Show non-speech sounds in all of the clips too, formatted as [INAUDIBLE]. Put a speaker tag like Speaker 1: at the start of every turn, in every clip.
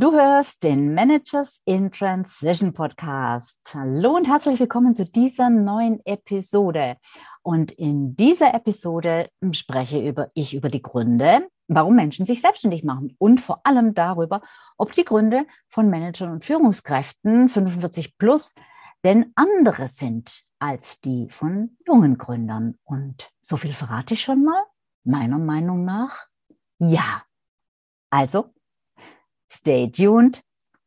Speaker 1: Du hörst den Managers in Transition Podcast. Hallo und herzlich willkommen zu dieser neuen Episode. Und in dieser Episode spreche über, ich über die Gründe, warum Menschen sich selbstständig machen und vor allem darüber, ob die Gründe von Managern und Führungskräften 45 plus denn andere sind als die von jungen Gründern. Und so viel verrate ich schon mal. Meiner Meinung nach, ja. Also Stay tuned,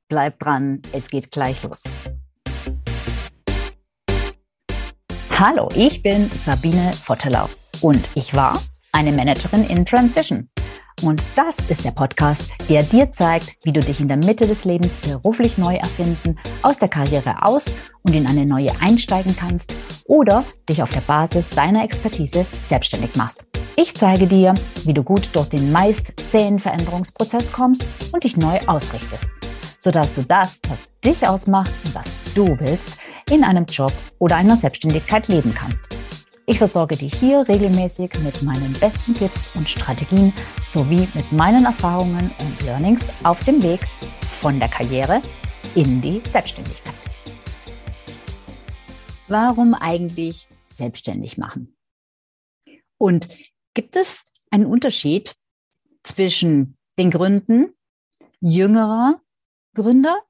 Speaker 1: bleib dran, es geht gleich los. Hallo, ich bin Sabine Vottelau und ich war eine Managerin in Transition. Und das ist der Podcast, der dir zeigt, wie du dich in der Mitte des Lebens beruflich neu erfinden, aus der Karriere aus und in eine neue einsteigen kannst oder dich auf der Basis deiner Expertise selbstständig machst. Ich zeige dir, wie du gut durch den meist zähen Veränderungsprozess kommst und dich neu ausrichtest, sodass du das, was dich ausmacht und was du willst, in einem Job oder einer Selbstständigkeit leben kannst. Ich versorge dich hier regelmäßig mit meinen besten Tipps und Strategien sowie mit meinen Erfahrungen und Learnings auf dem Weg von der Karriere in die Selbstständigkeit. Warum eigentlich selbstständig machen? Und Gibt es einen Unterschied zwischen den Gründen jüngerer Gründer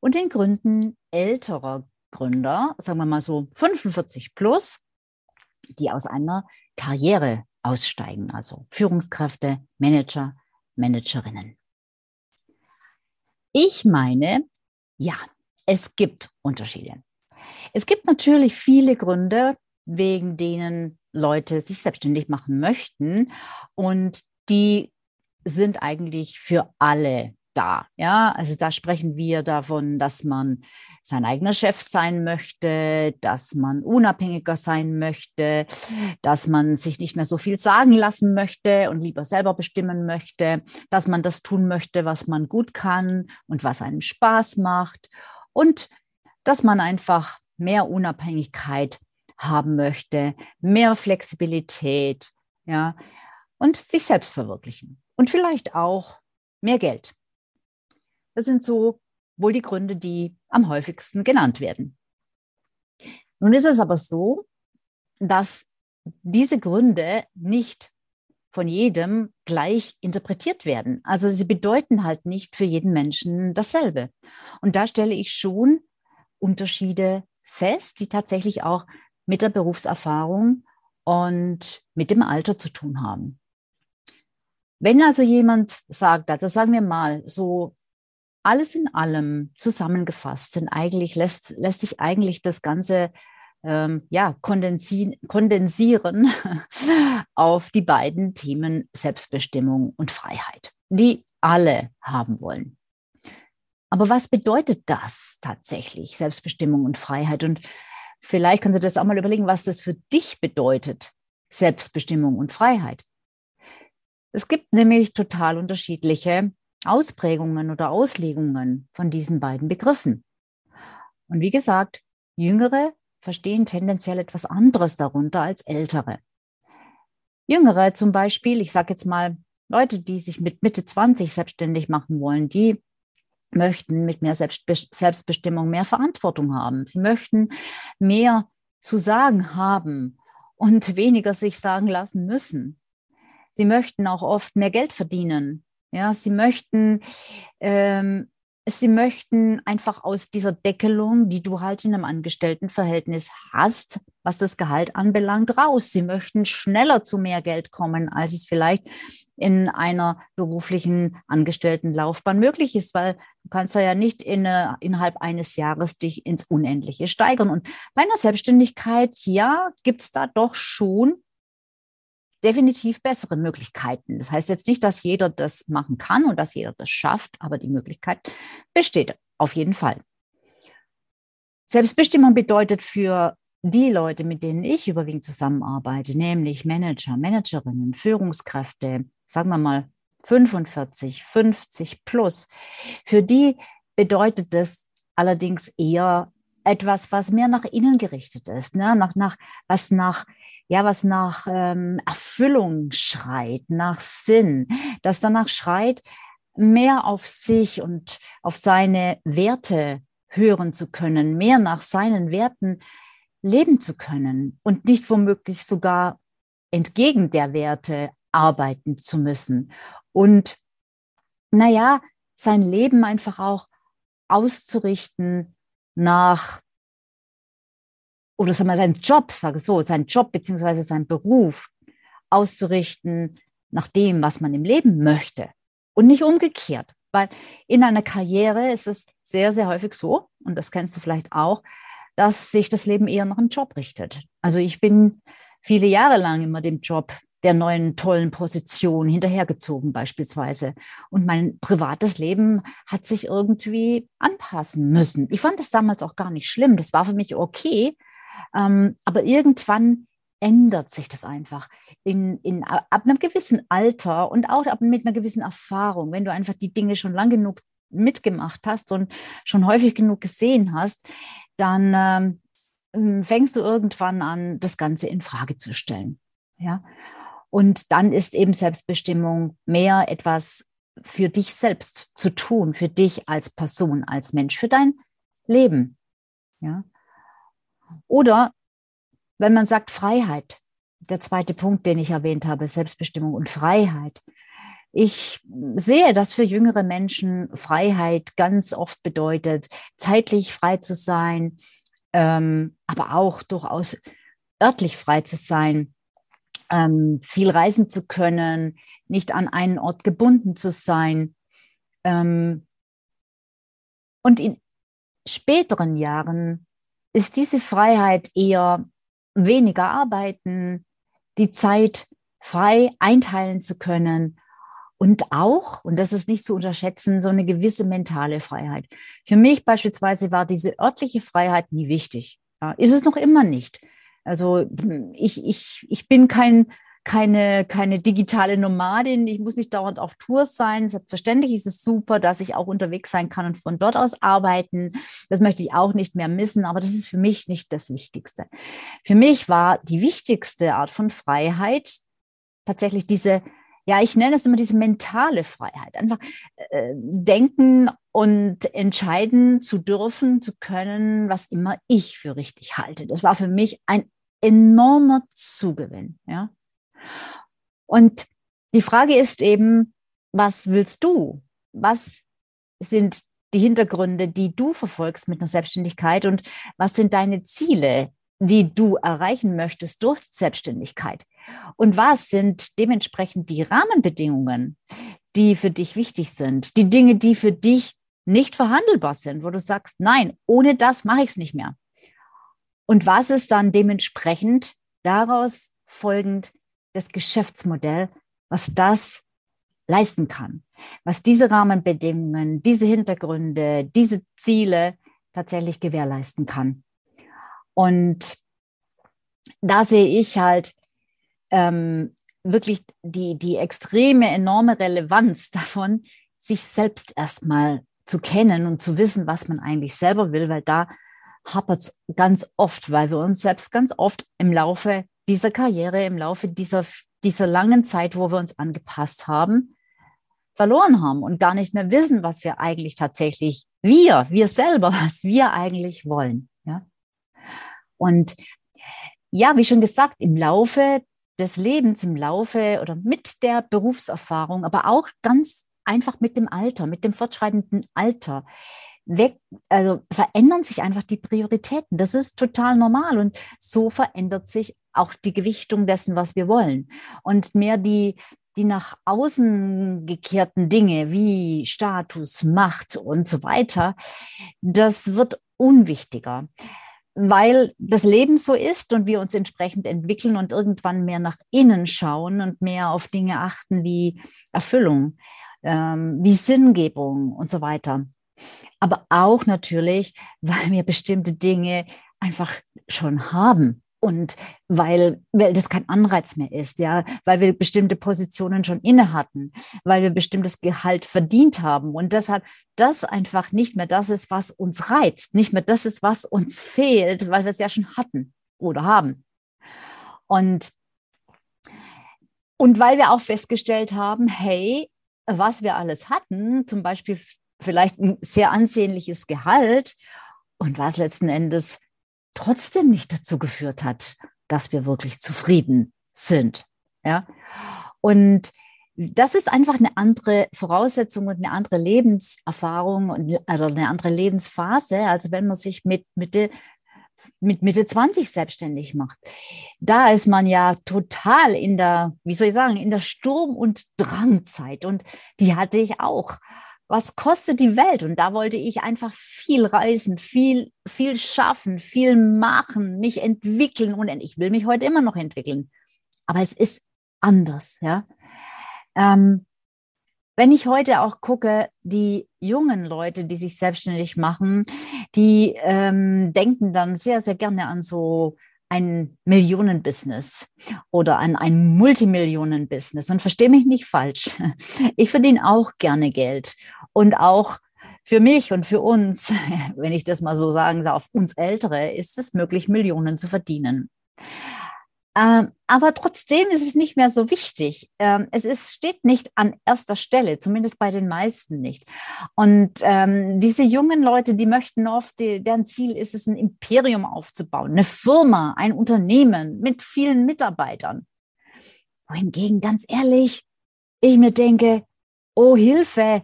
Speaker 1: und den Gründen älterer Gründer, sagen wir mal so 45 plus, die aus einer Karriere aussteigen, also Führungskräfte, Manager, Managerinnen? Ich meine, ja, es gibt Unterschiede. Es gibt natürlich viele Gründe, wegen denen Leute sich selbstständig machen möchten. Und die sind eigentlich für alle da. Ja, also da sprechen wir davon, dass man sein eigener Chef sein möchte, dass man unabhängiger sein möchte, dass man sich nicht mehr so viel sagen lassen möchte und lieber selber bestimmen möchte, dass man das tun möchte, was man gut kann und was einem Spaß macht und dass man einfach mehr Unabhängigkeit haben möchte, mehr Flexibilität, ja, und sich selbst verwirklichen. Und vielleicht auch mehr Geld. Das sind so wohl die Gründe, die am häufigsten genannt werden. Nun ist es aber so, dass diese Gründe nicht von jedem gleich interpretiert werden. Also sie bedeuten halt nicht für jeden Menschen dasselbe. Und da stelle ich schon Unterschiede fest, die tatsächlich auch mit der Berufserfahrung und mit dem Alter zu tun haben. Wenn also jemand sagt, also sagen wir mal, so alles in allem zusammengefasst sind eigentlich, lässt, lässt sich eigentlich das Ganze ähm, ja, kondensi kondensieren [LAUGHS] auf die beiden Themen Selbstbestimmung und Freiheit, die alle haben wollen. Aber was bedeutet das tatsächlich, Selbstbestimmung und Freiheit? Und Vielleicht kannst du das auch mal überlegen, was das für dich bedeutet, Selbstbestimmung und Freiheit. Es gibt nämlich total unterschiedliche Ausprägungen oder Auslegungen von diesen beiden Begriffen. Und wie gesagt, Jüngere verstehen tendenziell etwas anderes darunter als Ältere. Jüngere zum Beispiel, ich sage jetzt mal Leute, die sich mit Mitte 20 selbstständig machen wollen, die möchten mit mehr Selbstbestimmung mehr Verantwortung haben. Sie möchten mehr zu sagen haben und weniger sich sagen lassen müssen. Sie möchten auch oft mehr Geld verdienen. Ja, sie möchten ähm, sie möchten einfach aus dieser Deckelung, die du halt in einem Angestelltenverhältnis hast, was das Gehalt anbelangt, raus. Sie möchten schneller zu mehr Geld kommen, als es vielleicht in einer beruflichen Angestelltenlaufbahn möglich ist, weil du kannst ja nicht in, innerhalb eines Jahres dich ins Unendliche steigern. Und bei einer Selbstständigkeit, ja, gibt es da doch schon definitiv bessere Möglichkeiten. Das heißt jetzt nicht, dass jeder das machen kann und dass jeder das schafft, aber die Möglichkeit besteht auf jeden Fall. Selbstbestimmung bedeutet für die Leute, mit denen ich überwiegend zusammenarbeite, nämlich Manager, Managerinnen, Führungskräfte, sagen wir mal 45, 50 plus, für die bedeutet das allerdings eher etwas, was mehr nach innen gerichtet ist, ne? nach, nach, was nach, ja, was nach ähm, Erfüllung schreit, nach Sinn, das danach schreit, mehr auf sich und auf seine Werte hören zu können, mehr nach seinen Werten leben zu können und nicht womöglich sogar entgegen der Werte arbeiten zu müssen. Und naja, sein Leben einfach auch auszurichten nach, oder sagen wir, sein Job, sage so, sein Job beziehungsweise sein Beruf auszurichten nach dem, was man im Leben möchte und nicht umgekehrt. Weil in einer Karriere ist es sehr, sehr häufig so, und das kennst du vielleicht auch, dass sich das Leben eher nach dem Job richtet. Also ich bin viele Jahre lang immer dem Job der neuen tollen Position hinterhergezogen beispielsweise. Und mein privates Leben hat sich irgendwie anpassen müssen. Ich fand das damals auch gar nicht schlimm. Das war für mich okay. Ähm, aber irgendwann ändert sich das einfach. In, in, ab einem gewissen Alter und auch ab, mit einer gewissen Erfahrung, wenn du einfach die Dinge schon lang genug mitgemacht hast und schon häufig genug gesehen hast, dann ähm, fängst du irgendwann an, das Ganze in Frage zu stellen. Ja. Und dann ist eben Selbstbestimmung mehr etwas für dich selbst zu tun, für dich als Person, als Mensch, für dein Leben. Ja. Oder wenn man sagt Freiheit, der zweite Punkt, den ich erwähnt habe, Selbstbestimmung und Freiheit. Ich sehe, dass für jüngere Menschen Freiheit ganz oft bedeutet, zeitlich frei zu sein, ähm, aber auch durchaus örtlich frei zu sein, ähm, viel reisen zu können, nicht an einen Ort gebunden zu sein. Ähm, und in späteren Jahren ist diese Freiheit eher weniger arbeiten, die Zeit frei einteilen zu können und auch, und das ist nicht zu unterschätzen, so eine gewisse mentale Freiheit. Für mich beispielsweise war diese örtliche Freiheit nie wichtig. Ja, ist es noch immer nicht. Also ich, ich, ich bin kein, keine, keine digitale Nomadin. Ich muss nicht dauernd auf Tour sein. Selbstverständlich ist es super, dass ich auch unterwegs sein kann und von dort aus arbeiten. Das möchte ich auch nicht mehr missen, aber das ist für mich nicht das Wichtigste. Für mich war die wichtigste Art von Freiheit tatsächlich diese ja, ich nenne es immer diese mentale Freiheit. Einfach äh, denken und entscheiden zu dürfen, zu können, was immer ich für richtig halte. Das war für mich ein enormer Zugewinn. Ja? Und die Frage ist eben, was willst du? Was sind die Hintergründe, die du verfolgst mit einer Selbstständigkeit und was sind deine Ziele, die du erreichen möchtest durch Selbstständigkeit? Und was sind dementsprechend die Rahmenbedingungen, die für dich wichtig sind? Die Dinge, die für dich nicht verhandelbar sind, wo du sagst, nein, ohne das mache ich es nicht mehr. Und was ist dann dementsprechend daraus folgend das Geschäftsmodell, was das leisten kann, was diese Rahmenbedingungen, diese Hintergründe, diese Ziele tatsächlich gewährleisten kann. Und da sehe ich halt ähm, wirklich die, die extreme, enorme Relevanz davon, sich selbst erstmal zu kennen und zu wissen, was man eigentlich selber will, weil da hapert es ganz oft, weil wir uns selbst ganz oft im Laufe dieser Karriere, im Laufe dieser, dieser langen Zeit, wo wir uns angepasst haben, verloren haben und gar nicht mehr wissen, was wir eigentlich tatsächlich, wir, wir selber, [LAUGHS] was wir eigentlich wollen. Ja? Und ja, wie schon gesagt, im Laufe des Lebens im Laufe oder mit der Berufserfahrung, aber auch ganz einfach mit dem Alter, mit dem fortschreitenden Alter, weg, also verändern sich einfach die Prioritäten. Das ist total normal und so verändert sich auch die Gewichtung dessen, was wir wollen. Und mehr die, die nach außen gekehrten Dinge wie Status, Macht und so weiter, das wird unwichtiger weil das Leben so ist und wir uns entsprechend entwickeln und irgendwann mehr nach innen schauen und mehr auf Dinge achten wie Erfüllung, ähm, wie Sinngebung und so weiter. Aber auch natürlich, weil wir bestimmte Dinge einfach schon haben. Und weil, weil das kein Anreiz mehr ist, ja, weil wir bestimmte Positionen schon inne hatten, weil wir bestimmtes Gehalt verdient haben. Und deshalb das einfach nicht mehr das ist, was uns reizt, nicht mehr das ist, was uns fehlt, weil wir es ja schon hatten oder haben. Und und weil wir auch festgestellt haben, hey, was wir alles hatten, zum Beispiel vielleicht ein sehr ansehnliches Gehalt und was letzten Endes trotzdem nicht dazu geführt hat, dass wir wirklich zufrieden sind. Ja. Und das ist einfach eine andere Voraussetzung und eine andere Lebenserfahrung und, oder eine andere Lebensphase, als wenn man sich mit Mitte, mit Mitte 20 selbstständig macht. Da ist man ja total in der, wie soll ich sagen, in der Sturm- und Drangzeit. Und die hatte ich auch. Was kostet die Welt? Und da wollte ich einfach viel reisen, viel, viel schaffen, viel machen, mich entwickeln. Und ich will mich heute immer noch entwickeln. Aber es ist anders, ja. Ähm, wenn ich heute auch gucke, die jungen Leute, die sich selbstständig machen, die ähm, denken dann sehr, sehr gerne an so ein Millionenbusiness oder an ein Multimillionenbusiness. Und verstehe mich nicht falsch. Ich verdiene auch gerne Geld und auch für mich und für uns, [LAUGHS] wenn ich das mal so sagen darf, uns Ältere, ist es möglich, Millionen zu verdienen. Ähm, aber trotzdem ist es nicht mehr so wichtig. Ähm, es ist, steht nicht an erster Stelle, zumindest bei den meisten nicht. Und ähm, diese jungen Leute, die möchten oft, die, deren Ziel ist es, ein Imperium aufzubauen, eine Firma, ein Unternehmen mit vielen Mitarbeitern. Wohingegen, ganz ehrlich, ich mir denke, oh Hilfe,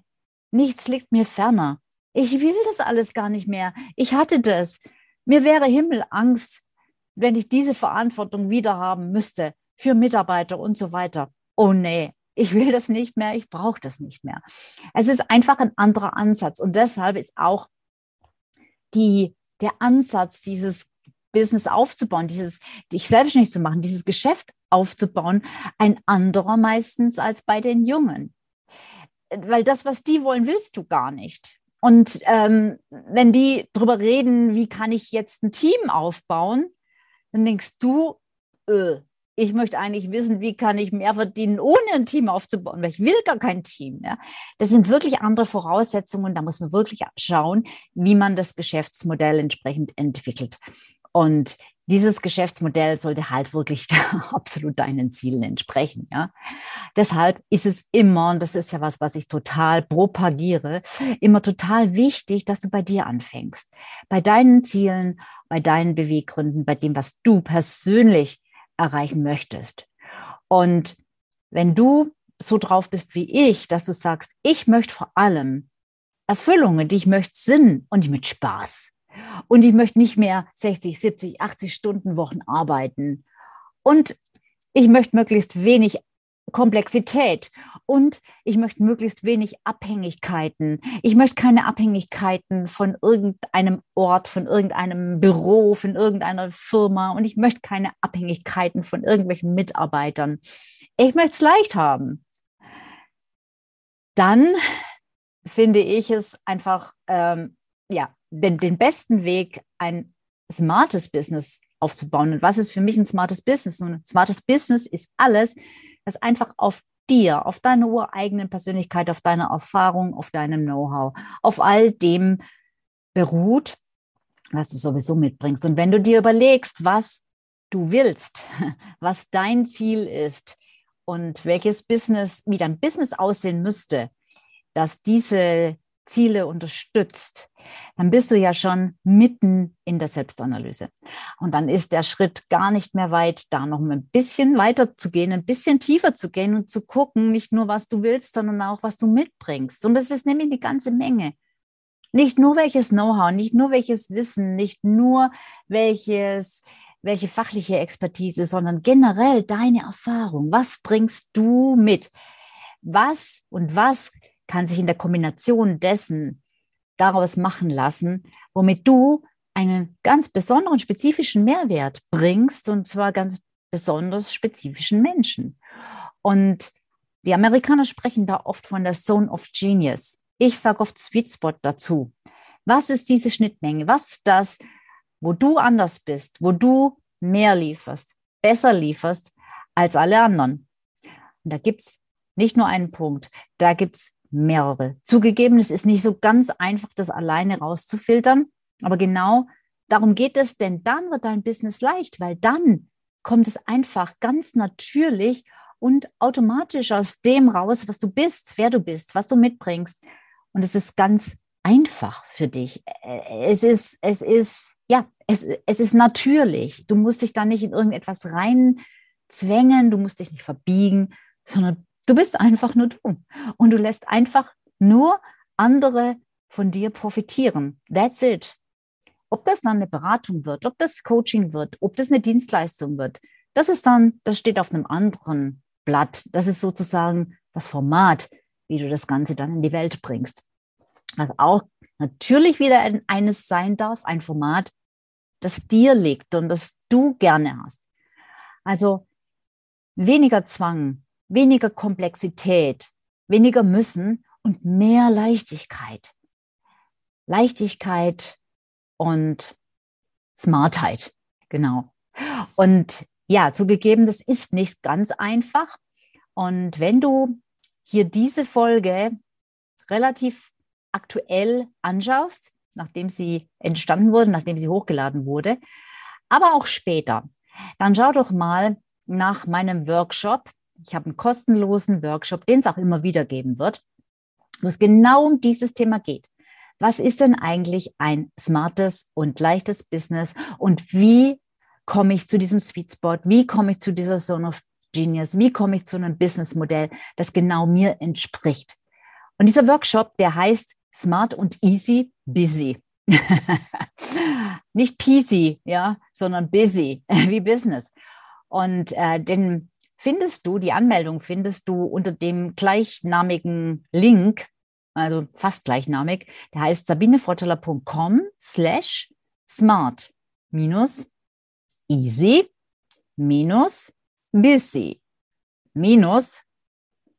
Speaker 1: nichts liegt mir ferner. Ich will das alles gar nicht mehr. Ich hatte das. Mir wäre Himmelangst, wenn ich diese Verantwortung wieder haben müsste für Mitarbeiter und so weiter. Oh nee, ich will das nicht mehr, ich brauche das nicht mehr. Es ist einfach ein anderer Ansatz und deshalb ist auch die, der Ansatz, dieses Business aufzubauen, dieses dich selbstständig zu machen, dieses Geschäft aufzubauen, ein anderer meistens als bei den Jungen. Weil das, was die wollen, willst du gar nicht. Und ähm, wenn die darüber reden, wie kann ich jetzt ein Team aufbauen, dann denkst du, äh, ich möchte eigentlich wissen, wie kann ich mehr verdienen, ohne ein Team aufzubauen, weil ich will gar kein Team. Ja? Das sind wirklich andere Voraussetzungen. Da muss man wirklich schauen, wie man das Geschäftsmodell entsprechend entwickelt. Und dieses Geschäftsmodell sollte halt wirklich [LAUGHS] absolut deinen Zielen entsprechen. Ja? Deshalb ist es immer, und das ist ja was, was ich total propagiere, immer total wichtig, dass du bei dir anfängst. Bei deinen Zielen, bei deinen Beweggründen, bei dem, was du persönlich erreichen möchtest. Und wenn du so drauf bist wie ich, dass du sagst, ich möchte vor allem Erfüllungen, die ich möchte Sinn und ich möchte Spaß. Und ich möchte nicht mehr 60, 70, 80 Stunden Wochen arbeiten. Und ich möchte möglichst wenig Komplexität und ich möchte möglichst wenig Abhängigkeiten. Ich möchte keine Abhängigkeiten von irgendeinem Ort, von irgendeinem Büro, von irgendeiner Firma und ich möchte keine Abhängigkeiten von irgendwelchen Mitarbeitern. Ich möchte es leicht haben. Dann finde ich es einfach ähm, ja den, den besten Weg, ein smartes Business aufzubauen. Und was ist für mich ein smartes Business? Ein smartes Business ist alles, das einfach auf dir, auf deiner ureigenen Persönlichkeit, auf deiner Erfahrung, auf deinem Know-how, auf all dem beruht, was du sowieso mitbringst. Und wenn du dir überlegst, was du willst, [LAUGHS] was dein Ziel ist und welches Business, wie dein Business aussehen müsste, dass diese Ziele unterstützt, dann bist du ja schon mitten in der Selbstanalyse. Und dann ist der Schritt gar nicht mehr weit, da noch ein bisschen weiter zu gehen, ein bisschen tiefer zu gehen und zu gucken, nicht nur, was du willst, sondern auch, was du mitbringst. Und das ist nämlich eine ganze Menge. Nicht nur welches Know-how, nicht nur welches Wissen, nicht nur welches, welche fachliche Expertise, sondern generell deine Erfahrung. Was bringst du mit? Was und was kann sich in der Kombination dessen daraus machen lassen, womit du einen ganz besonderen spezifischen Mehrwert bringst und zwar ganz besonders spezifischen Menschen. Und die Amerikaner sprechen da oft von der Zone of Genius. Ich sage oft Sweet Spot dazu. Was ist diese Schnittmenge? Was ist das, wo du anders bist, wo du mehr lieferst, besser lieferst als alle anderen? Und da gibt es nicht nur einen Punkt, da gibt es mehrere. Zugegeben, es ist nicht so ganz einfach, das alleine rauszufiltern, aber genau darum geht es, denn dann wird dein Business leicht, weil dann kommt es einfach ganz natürlich und automatisch aus dem raus, was du bist, wer du bist, was du mitbringst. Und es ist ganz einfach für dich. Es ist, es ist, ja, es, es ist natürlich. Du musst dich da nicht in irgendetwas reinzwängen, du musst dich nicht verbiegen, sondern du bist einfach nur du. Und du lässt einfach nur andere von dir profitieren. That's it. Ob das dann eine Beratung wird, ob das Coaching wird, ob das eine Dienstleistung wird, das ist dann, das steht auf einem anderen Blatt. Das ist sozusagen das Format, wie du das Ganze dann in die Welt bringst. Was auch natürlich wieder ein, eines sein darf, ein Format, das dir liegt und das du gerne hast. Also weniger Zwang, weniger Komplexität, weniger Müssen und mehr Leichtigkeit. Leichtigkeit und Smartheit, genau. Und ja, zugegeben, das ist nicht ganz einfach. Und wenn du hier diese Folge relativ aktuell anschaust, nachdem sie entstanden wurde, nachdem sie hochgeladen wurde, aber auch später, dann schau doch mal nach meinem Workshop. Ich habe einen kostenlosen Workshop, den es auch immer wieder geben wird, wo es genau um dieses Thema geht. Was ist denn eigentlich ein smartes und leichtes Business und wie komme ich zu diesem Sweet Spot? Wie komme ich zu dieser Zone of Genius? Wie komme ich zu einem Businessmodell, das genau mir entspricht? Und dieser Workshop, der heißt Smart und Easy Busy. [LAUGHS] Nicht peasy, ja, sondern busy, [LAUGHS] wie Business. Und äh, den findest du, die Anmeldung findest du unter dem gleichnamigen Link also fast gleichnamig. Der heißt sabinefrotteler.com slash smart minus easy minus busy minus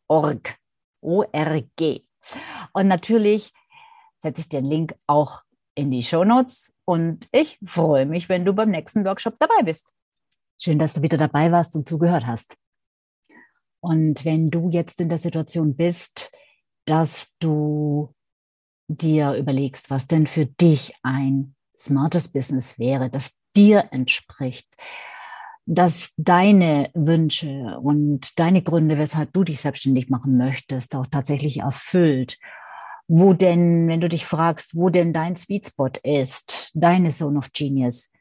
Speaker 1: org. O-R-G. Und natürlich setze ich den Link auch in die Show Notes und ich freue mich, wenn du beim nächsten Workshop dabei bist. Schön, dass du wieder dabei warst und zugehört hast. Und wenn du jetzt in der Situation bist, dass du dir überlegst, was denn für dich ein smartes Business wäre, das dir entspricht, dass deine Wünsche und deine Gründe, weshalb du dich selbstständig machen möchtest, auch tatsächlich erfüllt. Wo denn, wenn du dich fragst, wo denn dein Sweet Spot ist, deine Zone of Genius,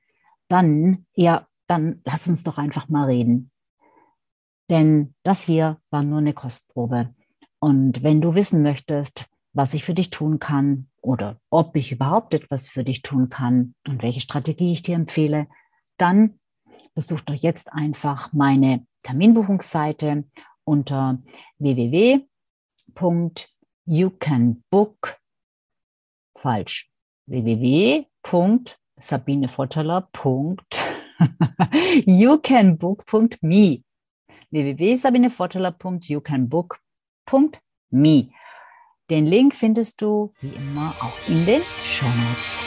Speaker 1: dann, ja, dann lass uns doch einfach mal reden. Denn das hier war nur eine Kostprobe. Und wenn du wissen möchtest, was ich für dich tun kann oder ob ich überhaupt etwas für dich tun kann und welche Strategie ich dir empfehle, dann besuch doch jetzt einfach meine Terminbuchungsseite unter www.youcanbook falsch [LAUGHS] www.me. Den Link findest du wie immer auch in den Show Notes.